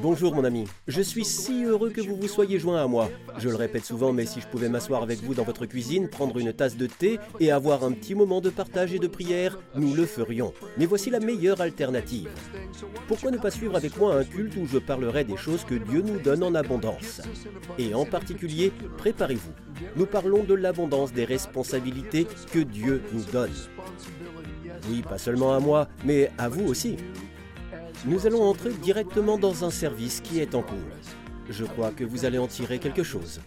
Bonjour mon ami, je suis si heureux que vous vous soyez joint à moi. Je le répète souvent, mais si je pouvais m'asseoir avec vous dans votre cuisine, prendre une tasse de thé et avoir un petit moment de partage et de prière, nous le ferions. Mais voici la meilleure alternative. Pourquoi ne pas suivre avec moi un culte où je parlerai des choses que Dieu nous donne en abondance? Et en particulier, préparez-vous. Nous parlons de l'abondance des responsabilités que Dieu nous donne. Oui, pas seulement à moi, mais à vous aussi nous allons entrer directement dans un service qui est en cours. Je crois que vous allez en tirer quelque chose.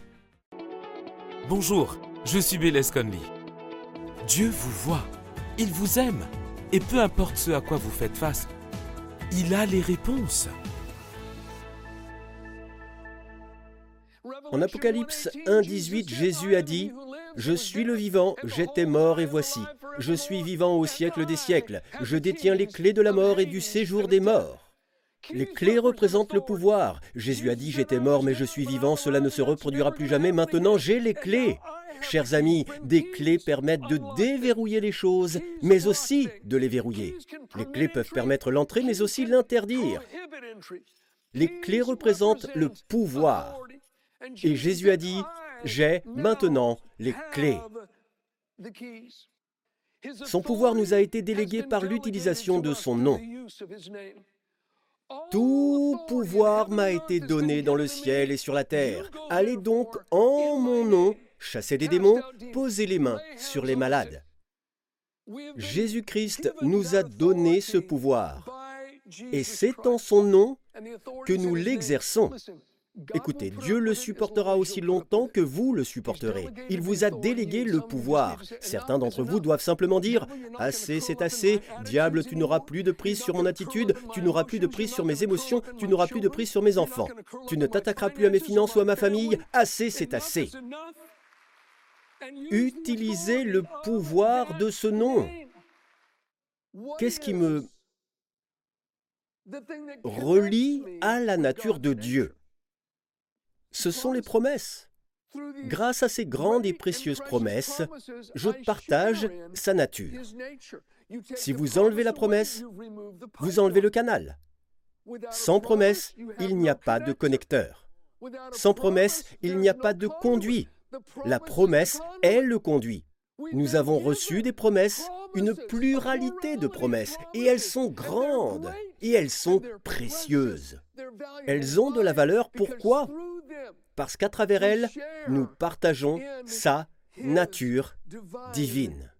Bonjour, je suis Bélez Conley. Dieu vous voit, il vous aime, et peu importe ce à quoi vous faites face, il a les réponses. En Apocalypse 1.18, Jésus a dit Je suis le vivant, j'étais mort et voici. Je suis vivant au siècle des siècles. Je détiens les clés de la mort et du séjour des morts. Les clés représentent le pouvoir. Jésus a dit J'étais mort, mais je suis vivant, cela ne se reproduira plus jamais. Maintenant, j'ai les clés. Chers amis, des clés permettent de déverrouiller les choses, mais aussi de les verrouiller. Les clés peuvent permettre l'entrée, mais aussi l'interdire. Les clés représentent le pouvoir. Et Jésus a dit, j'ai maintenant les clés. Son pouvoir nous a été délégué par l'utilisation de son nom. Tout pouvoir m'a été donné dans le ciel et sur la terre. Allez donc en mon nom, chasser des démons, poser les mains sur les malades. Jésus-Christ nous a donné ce pouvoir. Et c'est en son nom que nous l'exerçons. Écoutez, Dieu le supportera aussi longtemps que vous le supporterez. Il vous a délégué le pouvoir. Certains d'entre vous doivent simplement dire ⁇ Assez, c'est assez, diable, tu n'auras plus de prise sur mon attitude, tu n'auras plus de prise sur mes émotions, tu n'auras plus de prise sur mes enfants. Tu ne t'attaqueras plus à mes finances ou à ma famille, assez, c'est assez. Utilisez le pouvoir de ce nom. Qu'est-ce qui me relie à la nature de Dieu? Ce sont les promesses. Grâce à ces grandes et précieuses promesses, je partage sa nature. Si vous enlevez la promesse, vous enlevez le canal. Sans promesse, il n'y a pas de connecteur. Sans promesse, il n'y a pas de conduit. La promesse est le conduit. Nous avons reçu des promesses, une pluralité de promesses, et elles sont grandes, et elles sont précieuses. Elles ont de la valeur, pourquoi? Parce qu'à travers elle, nous partageons sa nature divine.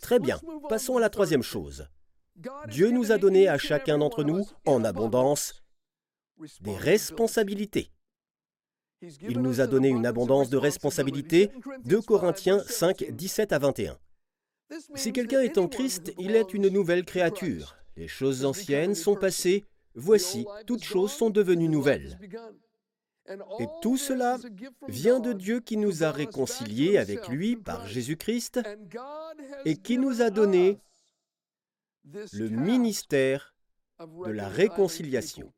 Très bien, passons à la troisième chose. Dieu nous a donné à chacun d'entre nous, en abondance, des responsabilités. Il nous a donné une abondance de responsabilités, 2 Corinthiens 5, 17 à 21. Si quelqu'un est en Christ, il est une nouvelle créature. Les choses anciennes sont passées, Voici, toutes choses sont devenues nouvelles. Et tout cela vient de Dieu qui nous a réconciliés avec lui par Jésus-Christ et qui nous a donné le ministère de la réconciliation.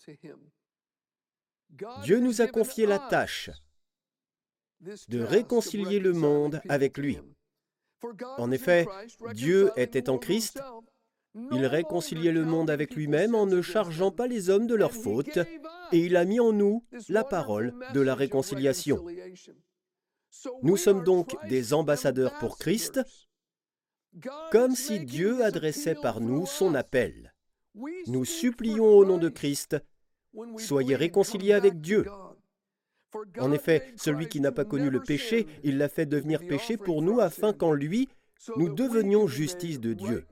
Dieu nous a confié la tâche de réconcilier le monde avec lui. En effet, Dieu était en Christ il réconciliait le monde avec lui-même en ne chargeant pas les hommes de leurs fautes, et il a mis en nous la parole de la réconciliation. Nous sommes donc des ambassadeurs pour Christ, comme si Dieu adressait par nous son appel. Nous supplions au nom de Christ, soyez réconciliés avec Dieu. En effet, celui qui n'a pas connu le péché, il l'a fait devenir péché pour nous afin qu'en lui, nous devenions justice de Dieu.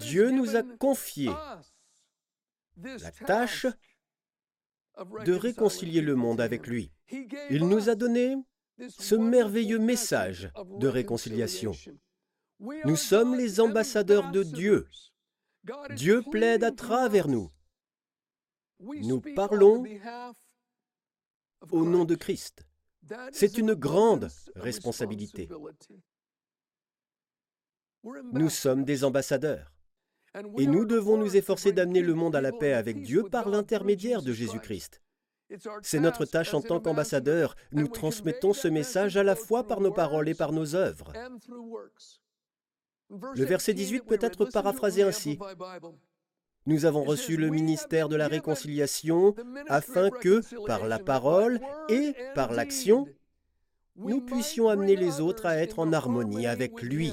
Dieu nous a confié la tâche de réconcilier le monde avec lui. Il nous a donné ce merveilleux message de réconciliation. Nous sommes les ambassadeurs de Dieu. Dieu plaide à travers nous. Nous parlons au nom de Christ. C'est une grande responsabilité. Nous sommes des ambassadeurs. Et nous devons nous efforcer d'amener le monde à la paix avec Dieu par l'intermédiaire de Jésus-Christ. C'est notre tâche en tant qu'ambassadeurs. Nous transmettons ce message à la fois par nos paroles et par nos œuvres. Le verset 18 peut être paraphrasé ainsi. Nous avons reçu le ministère de la réconciliation afin que, par la parole et par l'action, nous puissions amener les autres à être en harmonie avec lui.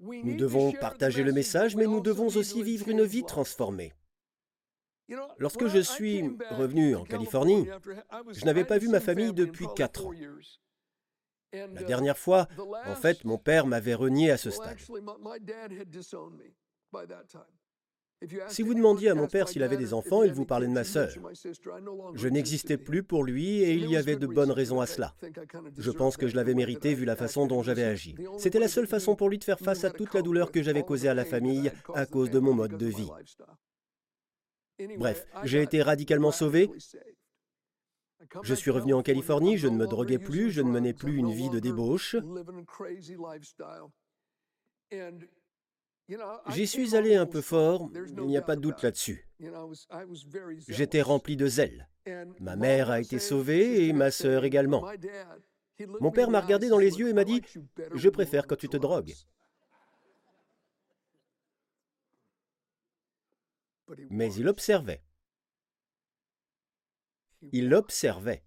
Nous devons partager le message, mais nous devons aussi vivre une vie transformée. Lorsque je suis revenu en Californie, je n'avais pas vu ma famille depuis quatre ans. La dernière fois, en fait, mon père m'avait renié à ce stade. Si vous demandiez à mon père s'il avait des enfants, il vous parlait de ma sœur. Je n'existais plus pour lui et il y avait de bonnes raisons à cela. Je pense que je l'avais mérité vu la façon dont j'avais agi. C'était la seule façon pour lui de faire face à toute la douleur que j'avais causée à la famille à cause de mon mode de vie. Bref, j'ai été radicalement sauvé. Je suis revenu en Californie, je ne me droguais plus, je ne menais plus une vie de débauche. J'y suis allé un peu fort, il n'y a pas de doute là-dessus. J'étais rempli de zèle. Ma mère a été sauvée et ma sœur également. Mon père m'a regardé dans les yeux et m'a dit ⁇ Je préfère quand tu te drogues ⁇ Mais il observait. Il observait.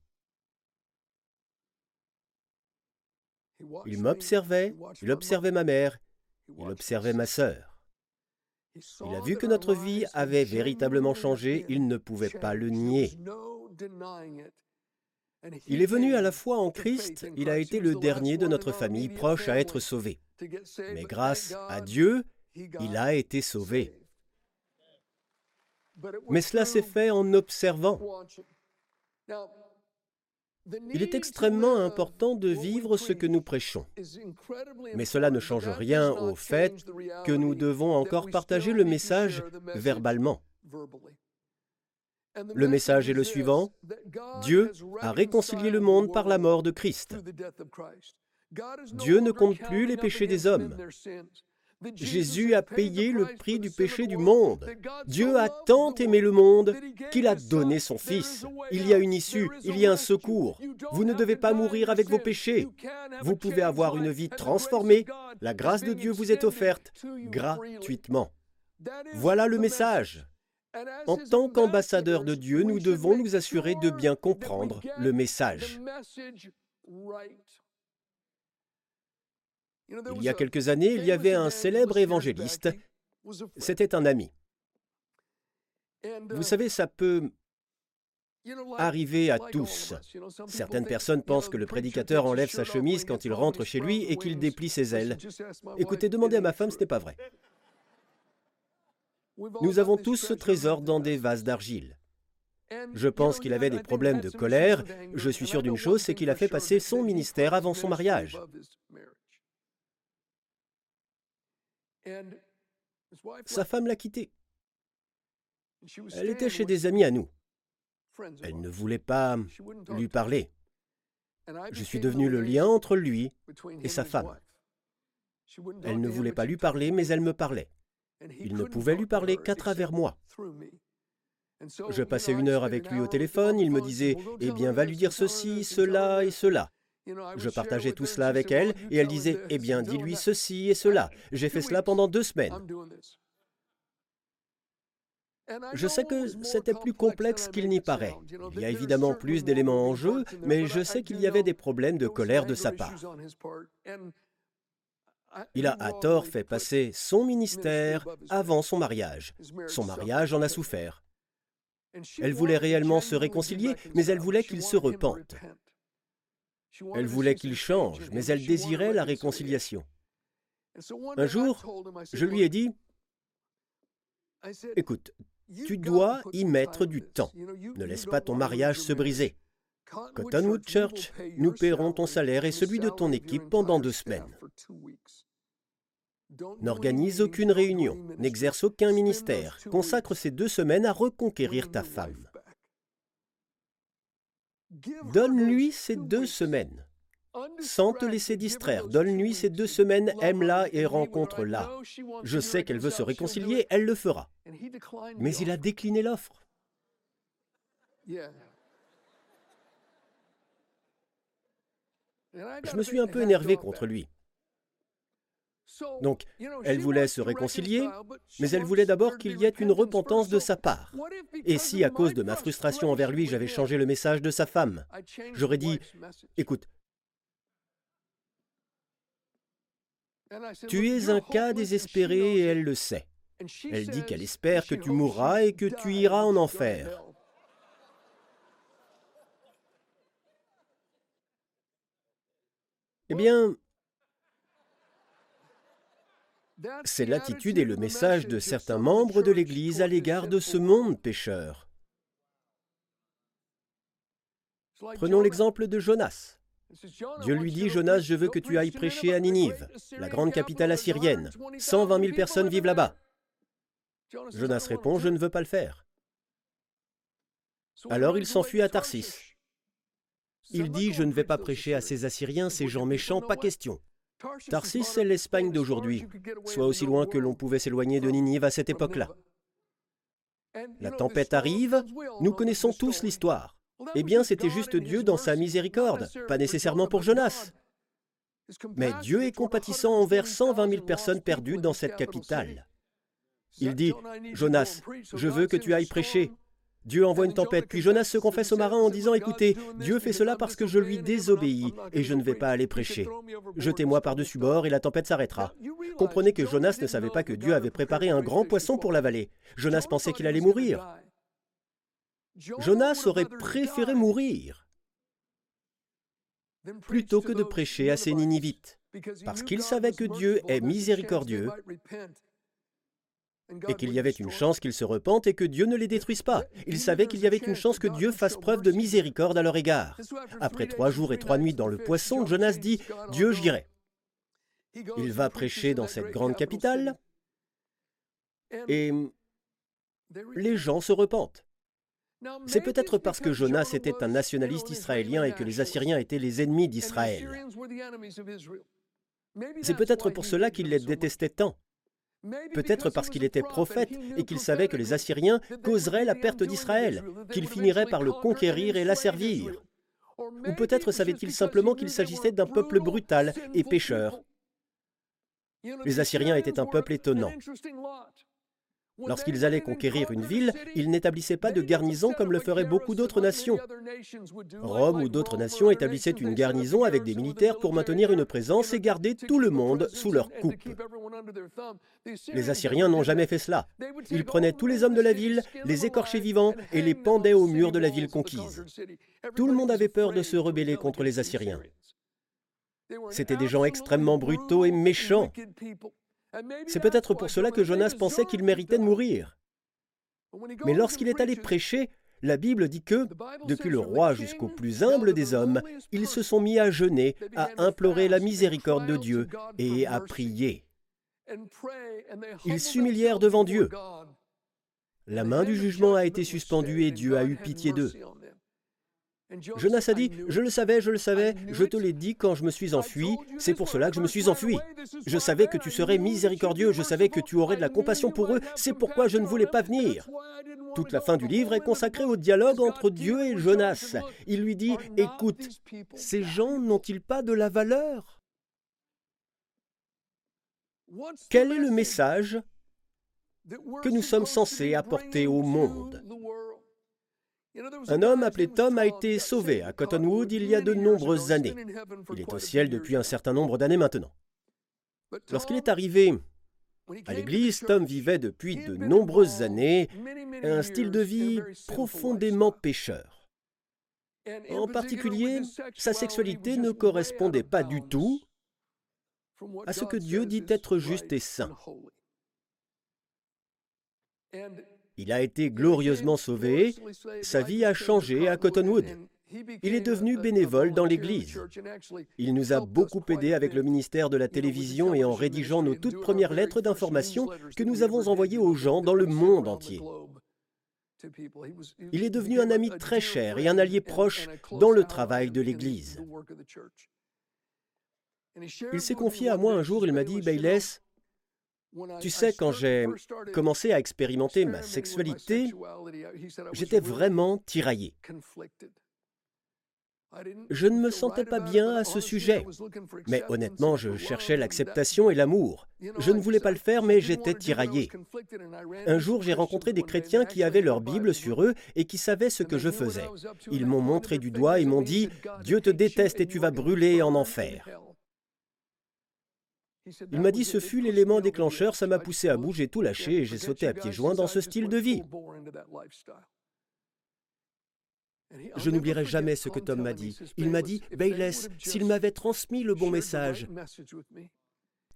Il m'observait, il observait ma mère, il observait ma sœur. Il a vu que notre vie avait véritablement changé, il ne pouvait pas le nier. Il est venu à la foi en Christ, il a été le dernier de notre famille proche à être sauvé. Mais grâce à Dieu, il a été sauvé. Mais cela s'est fait en observant. Il est extrêmement important de vivre ce que nous prêchons. Mais cela ne change rien au fait que nous devons encore partager le message verbalement. Le message est le suivant. Dieu a réconcilié le monde par la mort de Christ. Dieu ne compte plus les péchés des hommes. Jésus a payé le prix du péché du monde. Dieu a tant aimé le monde qu'il a donné son Fils. Il y a une issue, il y a un secours. Vous ne devez pas mourir avec vos péchés. Vous pouvez avoir une vie transformée. La grâce de Dieu vous est offerte gratuitement. Voilà le message. En tant qu'ambassadeurs de Dieu, nous devons nous assurer de bien comprendre le message. Il y a quelques années, il y avait un célèbre évangéliste. C'était un ami. Vous savez, ça peut arriver à tous. Certaines personnes pensent que le prédicateur enlève sa chemise quand il rentre chez lui et qu'il déplie ses ailes. Écoutez, demandez à ma femme, ce n'est pas vrai. Nous avons tous ce trésor dans des vases d'argile. Je pense qu'il avait des problèmes de colère. Je suis sûr d'une chose, c'est qu'il a fait passer son ministère avant son mariage. Sa femme l'a quitté. Elle était chez des amis à nous. Elle ne voulait pas lui parler. Je suis devenu le lien entre lui et sa femme. Elle ne voulait pas lui parler, mais elle me parlait. Il ne pouvait lui parler qu'à travers moi. Je passais une heure avec lui au téléphone, il me disait, Eh bien, va lui dire ceci, cela et cela. Je partageais tout cela avec elle et elle disait, Eh bien, dis-lui ceci et cela. J'ai fait cela pendant deux semaines. Je sais que c'était plus complexe qu'il n'y paraît. Il y a évidemment plus d'éléments en jeu, mais je sais qu'il y avait des problèmes de colère de sa part. Il a à tort fait passer son ministère avant son mariage. Son mariage en a souffert. Elle voulait réellement se réconcilier, mais elle voulait qu'il se repente. Elle voulait qu'il change, mais elle désirait la réconciliation. Un jour, je lui ai dit, Écoute, tu dois y mettre du temps. Ne laisse pas ton mariage se briser. Cottonwood Church, nous paierons ton salaire et celui de ton équipe pendant deux semaines. N'organise aucune réunion, n'exerce aucun ministère, consacre ces deux semaines à reconquérir ta femme. Donne-lui ces deux semaines. Sans te laisser distraire, donne-lui ces deux semaines, aime-la et rencontre-la. Je sais qu'elle veut se réconcilier, elle le fera. Mais il a décliné l'offre. Je me suis un peu énervé contre lui. Donc, elle voulait se réconcilier, mais elle voulait d'abord qu'il y ait une repentance de sa part. Et si, à cause de ma frustration envers lui, j'avais changé le message de sa femme, j'aurais dit, écoute, tu es un cas désespéré et elle le sait. Elle dit qu'elle espère que tu mourras et que tu iras en enfer. Eh bien, c'est l'attitude et le message de certains membres de l'Église à l'égard de ce monde pécheur. Prenons l'exemple de Jonas. Dieu lui dit, Jonas, je veux que tu ailles prêcher à Ninive, la grande capitale assyrienne. 120 000 personnes vivent là-bas. Jonas répond, je ne veux pas le faire. Alors il s'enfuit à Tarsis. Il dit, je ne vais pas prêcher à ces Assyriens, ces gens méchants, pas question. Tarsis, c'est l'Espagne d'aujourd'hui, soit aussi loin que l'on pouvait s'éloigner de Ninive à cette époque-là. La tempête arrive, nous connaissons tous l'histoire. Eh bien, c'était juste Dieu dans sa miséricorde, pas nécessairement pour Jonas. Mais Dieu est compatissant envers 120 000 personnes perdues dans cette capitale. Il dit, Jonas, je veux que tu ailles prêcher. Dieu envoie une tempête, puis Jonas se confesse au marin en disant, écoutez, Dieu fait cela parce que je lui désobéis et je ne vais pas aller prêcher. Jetez-moi par-dessus bord et la tempête s'arrêtera. Comprenez que Jonas ne savait pas que Dieu avait préparé un grand poisson pour l'avaler. Jonas pensait qu'il allait mourir. Jonas aurait préféré mourir plutôt que de prêcher à ses Ninivites, parce qu'il savait que Dieu est miséricordieux et qu'il y avait une chance qu'ils se repentent et que Dieu ne les détruise pas. Il savait qu'il y avait une chance que Dieu fasse preuve de miséricorde à leur égard. Après trois jours et trois nuits dans le poisson, Jonas dit, Dieu, j'irai. Il va prêcher dans cette grande capitale et les gens se repentent. C'est peut-être parce que Jonas était un nationaliste israélien et que les Assyriens étaient les ennemis d'Israël. C'est peut-être pour cela qu'il les détestait tant. Peut-être parce qu'il était prophète et qu'il savait que les Assyriens causeraient la perte d'Israël, qu'il finirait par le conquérir et l'asservir. Ou peut-être savait-il simplement qu'il s'agissait d'un peuple brutal et pécheur. Les Assyriens étaient un peuple étonnant. Lorsqu'ils allaient conquérir une ville, ils n'établissaient pas de garnison comme le feraient beaucoup d'autres nations. Rome ou d'autres nations établissaient une garnison avec des militaires pour maintenir une présence et garder tout le monde sous leur coupe. Les Assyriens n'ont jamais fait cela. Ils prenaient tous les hommes de la ville, les écorchaient vivants et les pendaient au mur de la ville conquise. Tout le monde avait peur de se rebeller contre les Assyriens. C'étaient des gens extrêmement brutaux et méchants. C'est peut-être pour cela que Jonas pensait qu'il méritait de mourir. Mais lorsqu'il est allé prêcher, la Bible dit que, depuis le roi jusqu'au plus humble des hommes, ils se sont mis à jeûner, à implorer la miséricorde de Dieu et à prier. Ils s'humilièrent devant Dieu. La main du jugement a été suspendue et Dieu a eu pitié d'eux. Jonas a dit, je le savais, je le savais, je te l'ai dit quand je me suis enfui, c'est pour cela que je me suis enfui. Je savais que tu serais miséricordieux, je savais que tu aurais de la compassion pour eux, c'est pourquoi je ne voulais pas venir. Toute la fin du livre est consacrée au dialogue entre Dieu et Jonas. Il lui dit, écoute, ces gens n'ont-ils pas de la valeur? Quel est le message que nous sommes censés apporter au monde? Un homme appelé Tom a été sauvé à Cottonwood il y a de nombreuses années. Il est au ciel depuis un certain nombre d'années maintenant. Lorsqu'il est arrivé à l'église, Tom vivait depuis de nombreuses années un style de vie profondément pécheur. En particulier, sa sexualité ne correspondait pas du tout à ce que Dieu dit être juste et saint. Il a été glorieusement sauvé, sa vie a changé à Cottonwood. Il est devenu bénévole dans l'Église. Il nous a beaucoup aidé avec le ministère de la télévision et en rédigeant nos toutes premières lettres d'information que nous avons envoyées aux gens dans le monde entier. Il est devenu un ami très cher et un allié proche dans le travail de l'Église. Il s'est confié à moi un jour, il m'a dit, Bayless, tu sais, quand j'ai commencé à expérimenter ma sexualité, j'étais vraiment tiraillé. Je ne me sentais pas bien à ce sujet, mais honnêtement, je cherchais l'acceptation et l'amour. Je ne voulais pas le faire, mais j'étais tiraillé. Un jour, j'ai rencontré des chrétiens qui avaient leur Bible sur eux et qui savaient ce que je faisais. Ils m'ont montré du doigt et m'ont dit, Dieu te déteste et tu vas brûler en enfer. Il m'a dit ce fut l'élément déclencheur, ça m'a poussé à j'ai tout lâché et j'ai sauté à pieds joints dans ce style de vie. Je n'oublierai jamais ce que Tom m'a dit. Il m'a dit, Bayless, s'il m'avait transmis le bon message,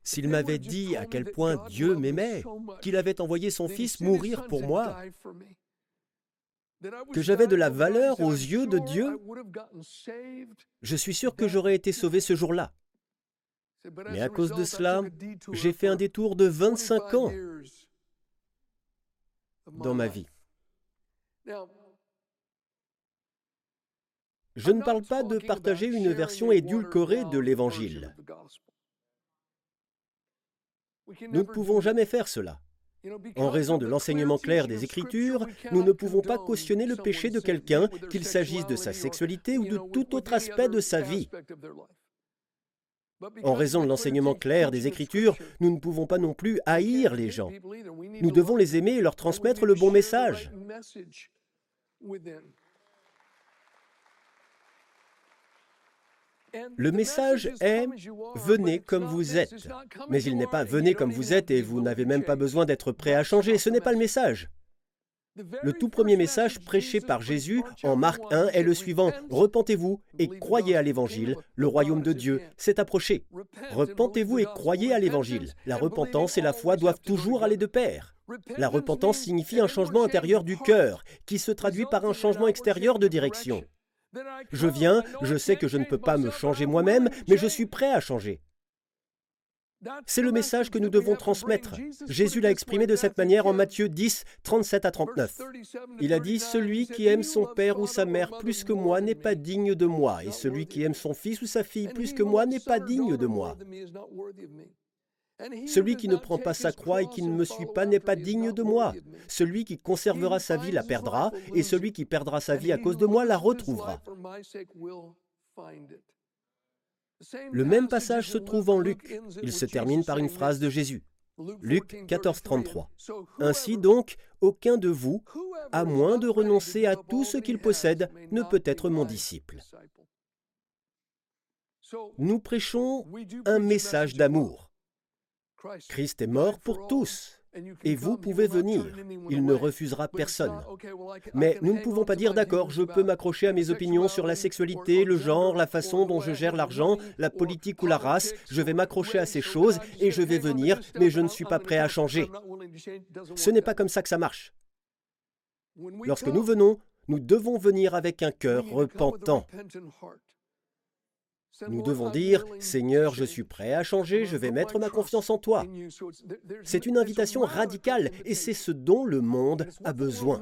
s'il m'avait dit à quel point Dieu m'aimait, qu'il avait envoyé son Fils mourir pour moi, que j'avais de la valeur aux yeux de Dieu, je suis sûr que j'aurais été sauvé ce jour-là. Mais à cause de cela, j'ai fait un détour de 25 ans dans ma vie. Je ne parle pas de partager une version édulcorée de l'Évangile. Nous ne pouvons jamais faire cela. En raison de l'enseignement clair des Écritures, nous ne pouvons pas cautionner le péché de quelqu'un, qu'il s'agisse de sa sexualité ou de tout autre aspect de sa vie. En raison de l'enseignement clair des Écritures, nous ne pouvons pas non plus haïr les gens. Nous devons les aimer et leur transmettre le bon message. Le message est venez comme vous êtes. Mais il n'est pas venez comme vous êtes et vous n'avez même pas besoin d'être prêt à changer. Ce n'est pas le message. Le tout premier message prêché par Jésus en Marc 1 est le suivant. Repentez-vous et croyez à l'Évangile. Le royaume de Dieu s'est approché. Repentez-vous et croyez à l'Évangile. La repentance et la foi doivent toujours aller de pair. La repentance signifie un changement intérieur du cœur, qui se traduit par un changement extérieur de direction. Je viens, je sais que je ne peux pas me changer moi-même, mais je suis prêt à changer. C'est le message que nous devons transmettre. Jésus l'a exprimé de cette manière en Matthieu 10, 37 à 39. Il a dit, Celui qui aime son père ou sa mère plus que moi n'est pas digne de moi, et celui qui aime son fils ou sa fille plus que moi n'est pas digne de moi. Celui qui ne prend pas sa croix et qui ne me suit pas n'est pas digne de moi. Celui qui conservera sa vie la perdra, et celui qui perdra sa vie à cause de moi la retrouvera. Le même passage se trouve en Luc. Il se termine par une phrase de Jésus. Luc 14, 33. Ainsi donc, aucun de vous, à moins de renoncer à tout ce qu'il possède, ne peut être mon disciple. Nous prêchons un message d'amour. Christ est mort pour tous. Et vous pouvez venir. Il ne refusera personne. Mais nous ne pouvons pas dire d'accord, je peux m'accrocher à mes opinions sur la sexualité, le genre, la façon dont je gère l'argent, la politique ou la race. Je vais m'accrocher à ces choses et je vais venir, mais je ne suis pas prêt à changer. Ce n'est pas comme ça que ça marche. Lorsque nous venons, nous devons venir avec un cœur repentant. Nous devons dire, Seigneur, je suis prêt à changer, je vais mettre ma confiance en toi. C'est une invitation radicale et c'est ce dont le monde a besoin.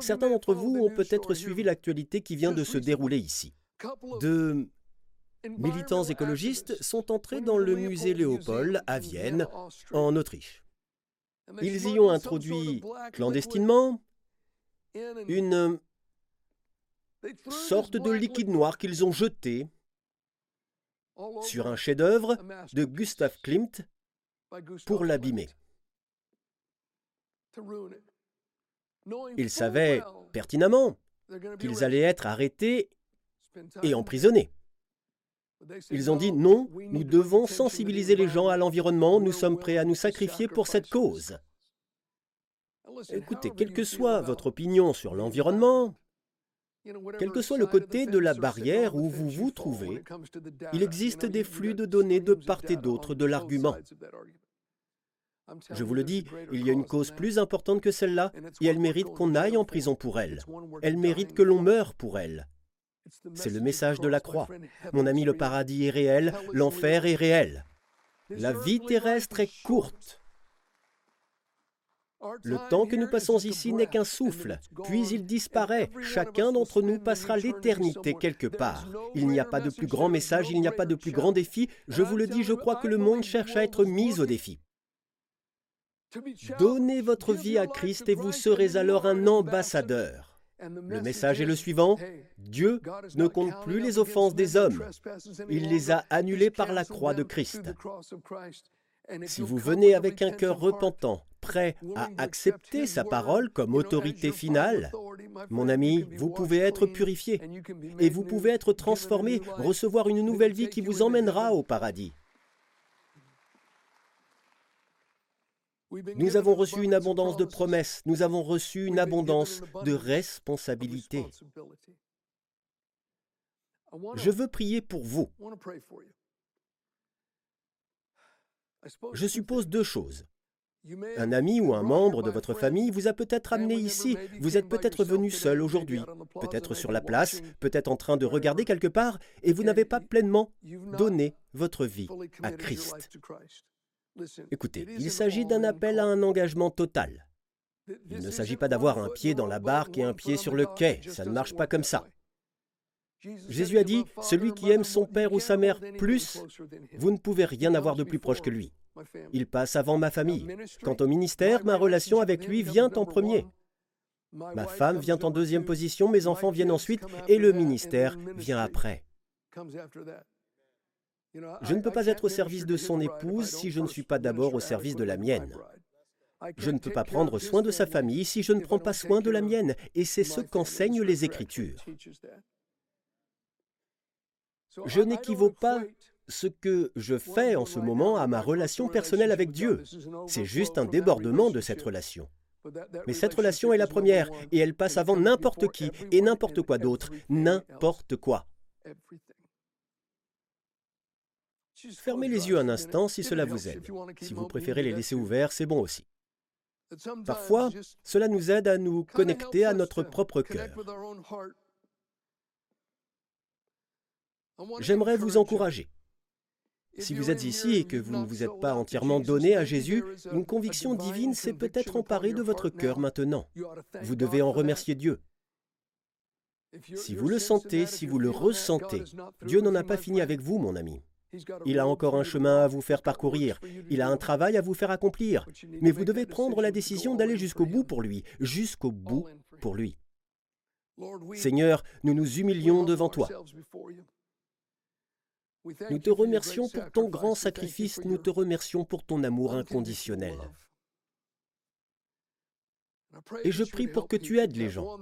Certains d'entre vous ont peut-être suivi l'actualité qui vient de se dérouler ici. De militants écologistes sont entrés dans le musée Léopold à Vienne, en Autriche. Ils y ont introduit clandestinement une sorte de liquide noir qu'ils ont jeté sur un chef-d'œuvre de Gustav Klimt pour l'abîmer. Ils savaient pertinemment qu'ils allaient être arrêtés et emprisonnés. Ils ont dit non, nous devons sensibiliser les gens à l'environnement, nous sommes prêts à nous sacrifier pour cette cause. Écoutez, quelle que soit votre opinion sur l'environnement, quel que soit le côté de la barrière où vous vous trouvez, il existe des flux de données de part et d'autre de l'argument. Je vous le dis, il y a une cause plus importante que celle-là, et elle mérite qu'on aille en prison pour elle. Elle mérite que l'on meure pour elle. C'est le message de la croix. Mon ami, le paradis est réel, l'enfer est réel. La vie terrestre est courte. Le temps que nous passons ici n'est qu'un souffle, puis il disparaît. Chacun d'entre nous passera l'éternité quelque part. Il n'y a pas de plus grand message, il n'y a pas de plus grand défi. Je vous le dis, je crois que le monde cherche à être mis au défi. Donnez votre vie à Christ et vous serez alors un ambassadeur. Le message est le suivant. Dieu ne compte plus les offenses des hommes. Il les a annulées par la croix de Christ. Si vous venez avec un cœur repentant, prêt à accepter sa parole comme autorité finale, mon ami, vous pouvez être purifié et vous pouvez être transformé, recevoir une nouvelle vie qui vous emmènera au paradis. Nous avons reçu une abondance de promesses, nous avons reçu une abondance de responsabilités. Je veux prier pour vous. Je suppose deux choses. Un ami ou un membre de votre famille vous a peut-être amené ici. Vous êtes peut-être venu seul aujourd'hui, peut-être sur la place, peut-être en train de regarder quelque part, et vous n'avez pas pleinement donné votre vie à Christ. Écoutez, il s'agit d'un appel à un engagement total. Il ne s'agit pas d'avoir un pied dans la barque et un pied sur le quai, ça ne marche pas comme ça. Jésus a dit, celui qui aime son père ou sa mère plus, vous ne pouvez rien avoir de plus proche que lui. Il passe avant ma famille. Quant au ministère, ma relation avec lui vient en premier. Ma femme vient en deuxième position, mes enfants viennent ensuite, et le ministère vient après. Je ne peux pas être au service de son épouse si je ne suis pas d'abord au service de la mienne. Je ne peux pas prendre soin de sa famille si je ne prends pas soin de la mienne, et c'est ce qu'enseignent les Écritures. Je n'équivaut pas ce que je fais en ce moment à ma relation personnelle avec Dieu. C'est juste un débordement de cette relation. Mais cette relation est la première, et elle passe avant n'importe qui et n'importe quoi d'autre, n'importe quoi. Fermez les yeux un instant si cela vous aide. Si vous préférez les laisser ouverts, c'est bon aussi. Parfois, cela nous aide à nous connecter à notre propre cœur. J'aimerais vous encourager. Si vous êtes ici et que vous ne vous êtes pas entièrement donné à Jésus, une conviction divine s'est peut-être emparée de votre cœur maintenant. Vous devez en remercier Dieu. Si vous le sentez, si vous le ressentez, Dieu n'en a pas fini avec vous, mon ami. Il a encore un chemin à vous faire parcourir, il a un travail à vous faire accomplir, mais vous devez prendre la décision d'aller jusqu'au bout pour lui, jusqu'au bout pour lui. Seigneur, nous nous humilions devant toi. Nous te remercions pour ton grand sacrifice, nous te remercions pour ton amour inconditionnel. Et je prie pour que tu aides les gens.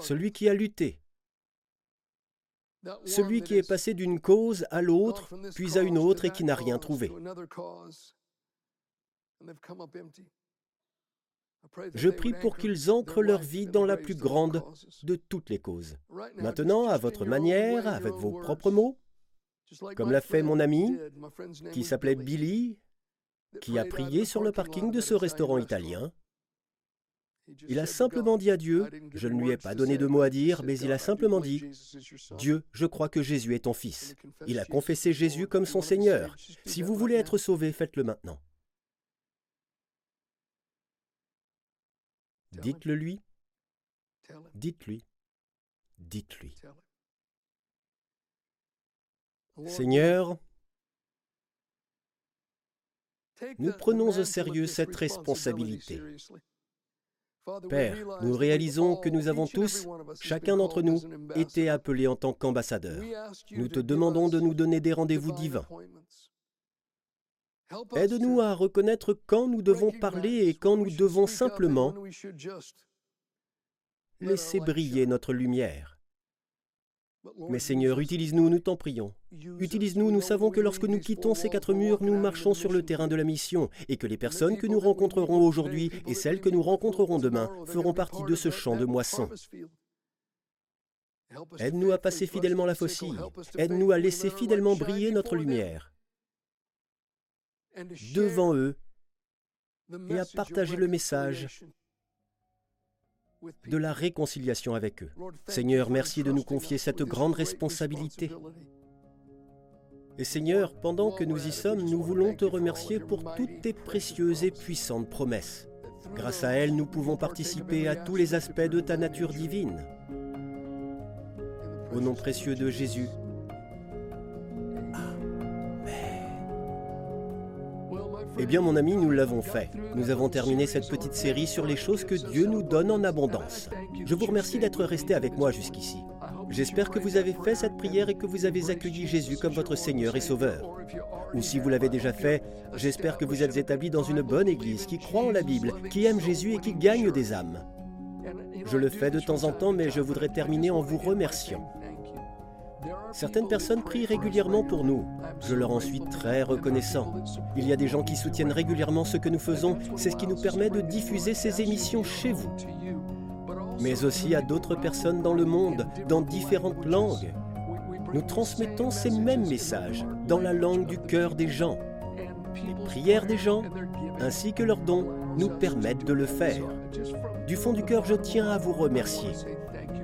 Celui qui a lutté, celui qui est passé d'une cause à l'autre, puis à une autre et qui n'a rien trouvé. Je prie pour qu'ils ancrent leur vie dans la plus grande de toutes les causes. Maintenant, à votre manière, avec vos propres mots, comme l'a fait mon ami, qui s'appelait Billy, qui a prié sur le parking de ce restaurant italien, il a simplement dit à Dieu, je ne lui ai pas donné de mots à dire, mais il a simplement dit, Dieu, je crois que Jésus est ton Fils. Il a confessé Jésus comme son Seigneur. Si vous voulez être sauvé, faites-le maintenant. Dites-le lui. Dites-lui. Dites-lui. Seigneur, nous prenons au sérieux cette responsabilité. Père, nous réalisons que nous avons tous, chacun d'entre nous, été appelés en tant qu'ambassadeurs. Nous te demandons de nous donner des rendez-vous divins. Aide-nous à reconnaître quand nous devons parler et quand nous devons simplement laisser briller notre lumière. Mais Seigneur, utilise-nous, nous t'en prions. Utilise-nous, nous savons que lorsque nous quittons ces quatre murs, nous marchons sur le terrain de la mission, et que les personnes que nous rencontrerons aujourd'hui et celles que nous rencontrerons demain feront partie de ce champ de moisson. Aide-nous à passer fidèlement la faucille. Aide-nous à laisser fidèlement briller notre lumière devant eux et à partager le message de la réconciliation avec eux. Seigneur, merci de nous confier cette grande responsabilité. Et Seigneur, pendant que nous y sommes, nous voulons te remercier pour toutes tes précieuses et puissantes promesses. Grâce à elles, nous pouvons participer à tous les aspects de ta nature divine. Au nom précieux de Jésus. Eh bien mon ami, nous l'avons fait. Nous avons terminé cette petite série sur les choses que Dieu nous donne en abondance. Je vous remercie d'être resté avec moi jusqu'ici. J'espère que vous avez fait cette prière et que vous avez accueilli Jésus comme votre Seigneur et Sauveur. Ou si vous l'avez déjà fait, j'espère que vous êtes établi dans une bonne Église qui croit en la Bible, qui aime Jésus et qui gagne des âmes. Je le fais de temps en temps, mais je voudrais terminer en vous remerciant. Certaines personnes prient régulièrement pour nous. Je leur en suis très reconnaissant. Il y a des gens qui soutiennent régulièrement ce que nous faisons. C'est ce qui nous permet de diffuser ces émissions chez vous mais aussi à d'autres personnes dans le monde, dans différentes langues. Nous transmettons ces mêmes messages dans la langue du cœur des gens. Les prières des gens, ainsi que leurs dons, nous permettent de le faire. Du fond du cœur, je tiens à vous remercier.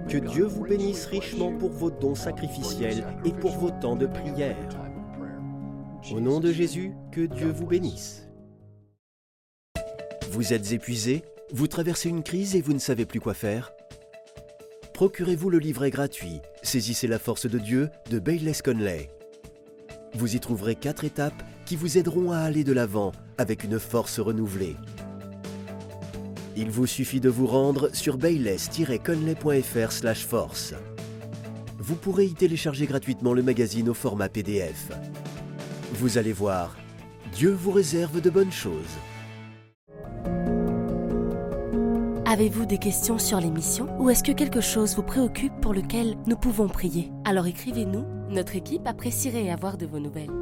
Que Dieu vous bénisse richement pour vos dons sacrificiels et pour vos temps de prière. Au nom de Jésus, que Dieu vous bénisse. Vous êtes épuisé vous traversez une crise et vous ne savez plus quoi faire? Procurez-vous le livret gratuit Saisissez la force de Dieu de Bayless Conley. Vous y trouverez quatre étapes qui vous aideront à aller de l'avant avec une force renouvelée. Il vous suffit de vous rendre sur bayless-conley.fr force. Vous pourrez y télécharger gratuitement le magazine au format PDF. Vous allez voir, Dieu vous réserve de bonnes choses. Avez-vous des questions sur l'émission ou est-ce que quelque chose vous préoccupe pour lequel nous pouvons prier? Alors écrivez-nous, notre équipe apprécierait avoir de vos nouvelles.